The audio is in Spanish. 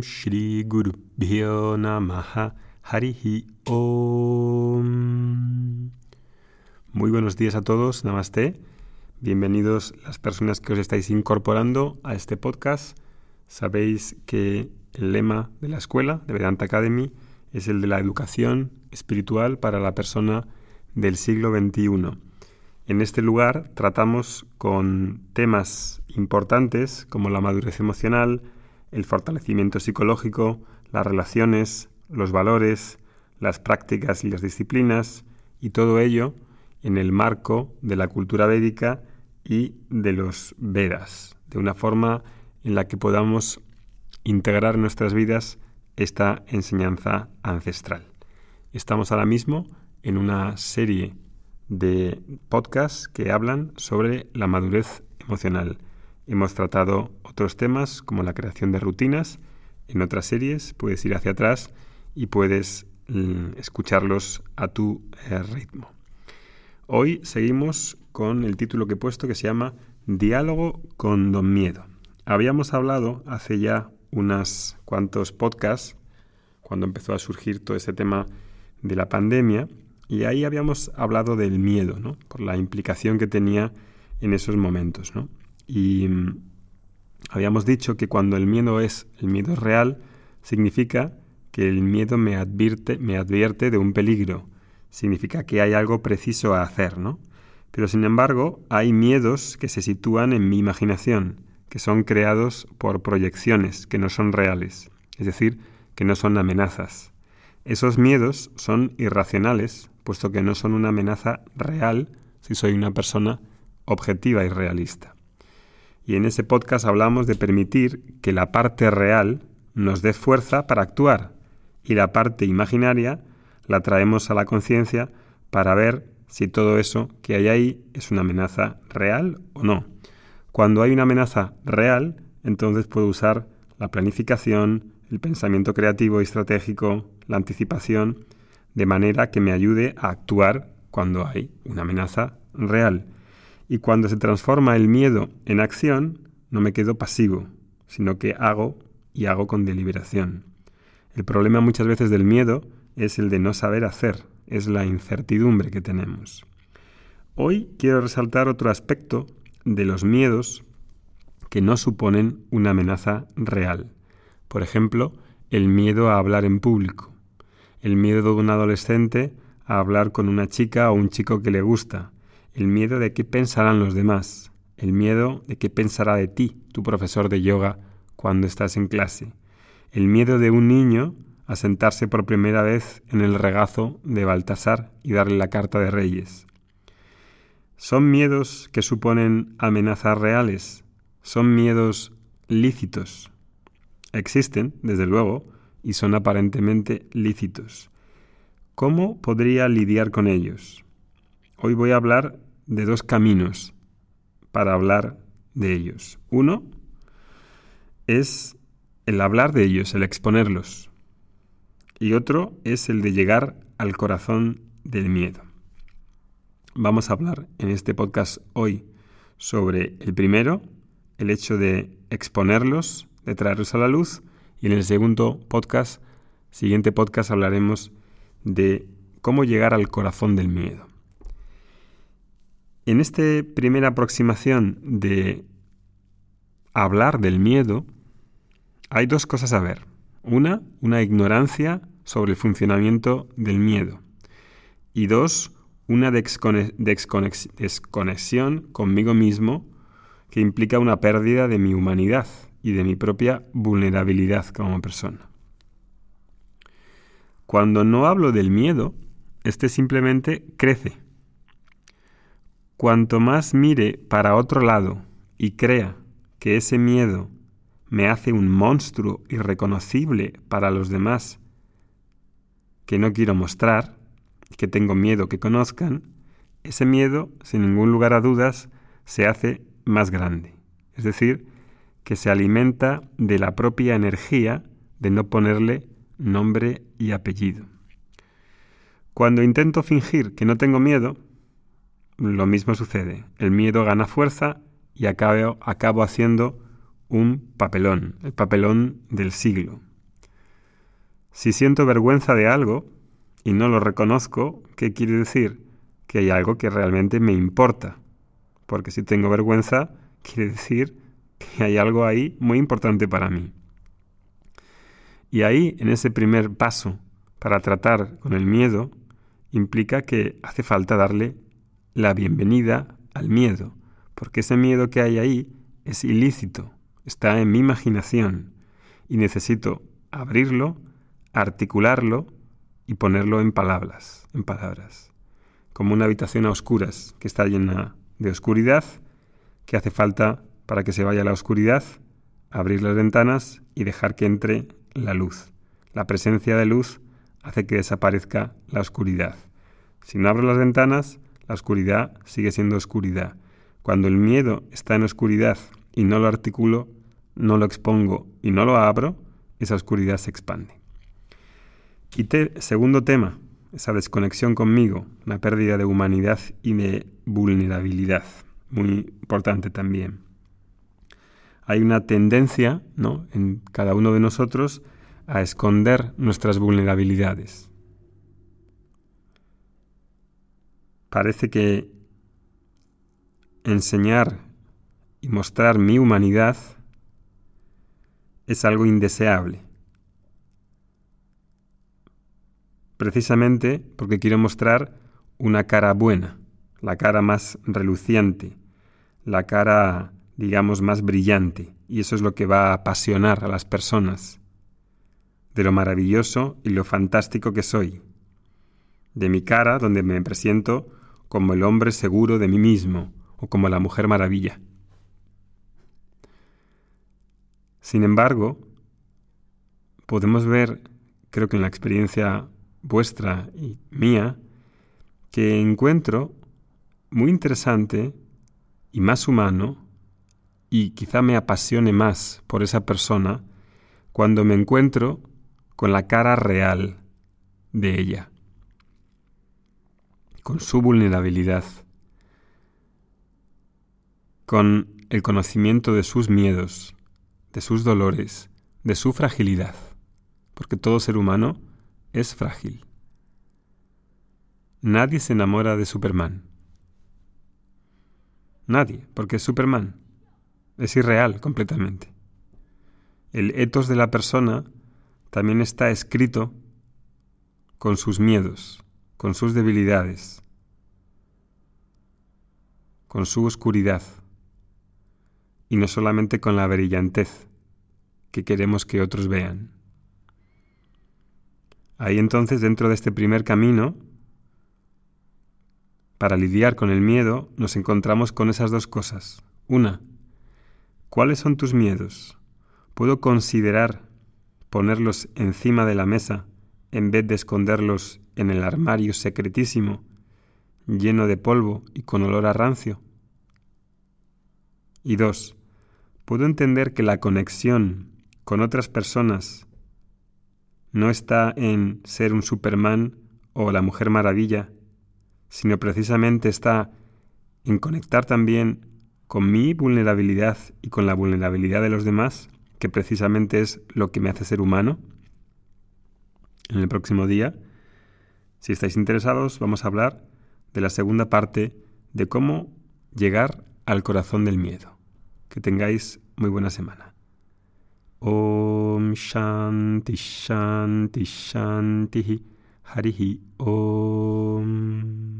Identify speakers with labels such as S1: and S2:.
S1: Shri Guru Bhyo Namaha Harihi Om. Muy buenos días a todos, Namaste. Bienvenidos las personas que os estáis incorporando a este podcast. Sabéis que el lema de la escuela, de Vedanta Academy, es el de la educación espiritual para la persona del siglo XXI. En este lugar tratamos con temas importantes como la madurez emocional, el fortalecimiento psicológico, las relaciones, los valores, las prácticas y las disciplinas, y todo ello en el marco de la cultura védica y de los Vedas, de una forma en la que podamos integrar en nuestras vidas esta enseñanza ancestral. Estamos ahora mismo en una serie de podcasts que hablan sobre la madurez emocional. Hemos tratado otros temas como la creación de rutinas en otras series, puedes ir hacia atrás y puedes mm, escucharlos a tu eh, ritmo. Hoy seguimos con el título que he puesto que se llama Diálogo con Don Miedo. Habíamos hablado hace ya unos cuantos podcasts, cuando empezó a surgir todo ese tema de la pandemia, y ahí habíamos hablado del miedo, ¿no? Por la implicación que tenía en esos momentos, ¿no? Y mm, habíamos dicho que cuando el miedo es el miedo real, significa que el miedo me advierte, me advierte de un peligro. Significa que hay algo preciso a hacer, ¿no? Pero sin embargo, hay miedos que se sitúan en mi imaginación, que son creados por proyecciones que no son reales, es decir, que no son amenazas. Esos miedos son irracionales puesto que no son una amenaza real si soy una persona objetiva y realista. Y en ese podcast hablamos de permitir que la parte real nos dé fuerza para actuar y la parte imaginaria la traemos a la conciencia para ver si todo eso que hay ahí es una amenaza real o no. Cuando hay una amenaza real, entonces puedo usar la planificación, el pensamiento creativo y estratégico, la anticipación de manera que me ayude a actuar cuando hay una amenaza real. Y cuando se transforma el miedo en acción, no me quedo pasivo, sino que hago y hago con deliberación. El problema muchas veces del miedo es el de no saber hacer, es la incertidumbre que tenemos. Hoy quiero resaltar otro aspecto de los miedos que no suponen una amenaza real. Por ejemplo, el miedo a hablar en público el miedo de un adolescente a hablar con una chica o un chico que le gusta, el miedo de qué pensarán los demás, el miedo de qué pensará de ti tu profesor de yoga cuando estás en clase, el miedo de un niño a sentarse por primera vez en el regazo de Baltasar y darle la carta de reyes. ¿Son miedos que suponen amenazas reales? ¿Son miedos lícitos? Existen, desde luego, y son aparentemente lícitos. ¿Cómo podría lidiar con ellos? Hoy voy a hablar de dos caminos para hablar de ellos. Uno es el hablar de ellos, el exponerlos. Y otro es el de llegar al corazón del miedo. Vamos a hablar en este podcast hoy sobre el primero, el hecho de exponerlos, de traerlos a la luz, y en el segundo podcast, siguiente podcast, hablaremos de cómo llegar al corazón del miedo. En esta primera aproximación de hablar del miedo, hay dos cosas a ver. Una, una ignorancia sobre el funcionamiento del miedo. Y dos, una desconexión conmigo mismo que implica una pérdida de mi humanidad, y de mi propia vulnerabilidad como persona. Cuando no hablo del miedo, este simplemente crece. Cuanto más mire para otro lado y crea que ese miedo me hace un monstruo irreconocible para los demás que no quiero mostrar, que tengo miedo que conozcan, ese miedo, sin ningún lugar a dudas, se hace más grande. Es decir, que se alimenta de la propia energía de no ponerle nombre y apellido. Cuando intento fingir que no tengo miedo, lo mismo sucede. El miedo gana fuerza y acabo, haciendo un papelón, el papelón del siglo. Si siento vergüenza de algo y no lo reconozco, ¿qué quiere decir? Que hay algo que realmente me importa. Porque si tengo vergüenza, quiere decir que hay algo ahí muy importante para mí. Y ahí, en ese primer paso para tratar con el miedo, implica que hace falta darle la bienvenida al miedo, porque ese miedo que hay ahí es ilícito, está en mi imaginación y necesito abrirlo, articularlo y ponerlo en palabras, en palabras, como una habitación a oscuras que está llena de oscuridad, que hace falta para que se vaya la oscuridad, abrir las ventanas y dejar que entre la luz. La presencia de luz hace que desaparezca la oscuridad. Si no abro las ventanas, la oscuridad sigue siendo oscuridad. Cuando el miedo está en oscuridad y no lo articulo, no lo expongo y no lo abro, esa oscuridad se expande. Y segundo tema, esa desconexión conmigo, una pérdida de humanidad y de vulnerabilidad, muy importante también. Hay una tendencia ¿no? en cada uno de nosotros a esconder nuestras vulnerabilidades. Parece que enseñar y mostrar mi humanidad es algo indeseable. Precisamente porque quiero mostrar una cara buena, la cara más reluciente, la cara, digamos, más brillante. Y eso es lo que va a apasionar a las personas, de lo maravilloso y lo fantástico que soy, de mi cara donde me presento como el hombre seguro de mí mismo o como la mujer maravilla. Sin embargo, podemos ver, creo que en la experiencia vuestra y mía, que encuentro muy interesante y más humano, y quizá me apasione más por esa persona, cuando me encuentro con la cara real de ella, con su vulnerabilidad, con el conocimiento de sus miedos, de sus dolores, de su fragilidad, porque todo ser humano es frágil. Nadie se enamora de Superman. Nadie, porque es Superman. Es irreal completamente. El etos de la persona también está escrito con sus miedos, con sus debilidades, con su oscuridad y no solamente con la brillantez que queremos que otros vean. Ahí entonces, dentro de este primer camino, para lidiar con el miedo, nos encontramos con esas dos cosas. Una, ¿cuáles son tus miedos? ¿Puedo considerar ponerlos encima de la mesa en vez de esconderlos en el armario secretísimo, lleno de polvo y con olor a rancio? Y dos, puedo entender que la conexión con otras personas no está en ser un Superman o la Mujer Maravilla, sino precisamente está en conectar también con mi vulnerabilidad y con la vulnerabilidad de los demás, que precisamente es lo que me hace ser humano. En el próximo día, si estáis interesados, vamos a hablar de la segunda parte de cómo llegar al corazón del miedo. Que tengáis muy buena semana. Om Shanti Shanti Shanti Harihi Om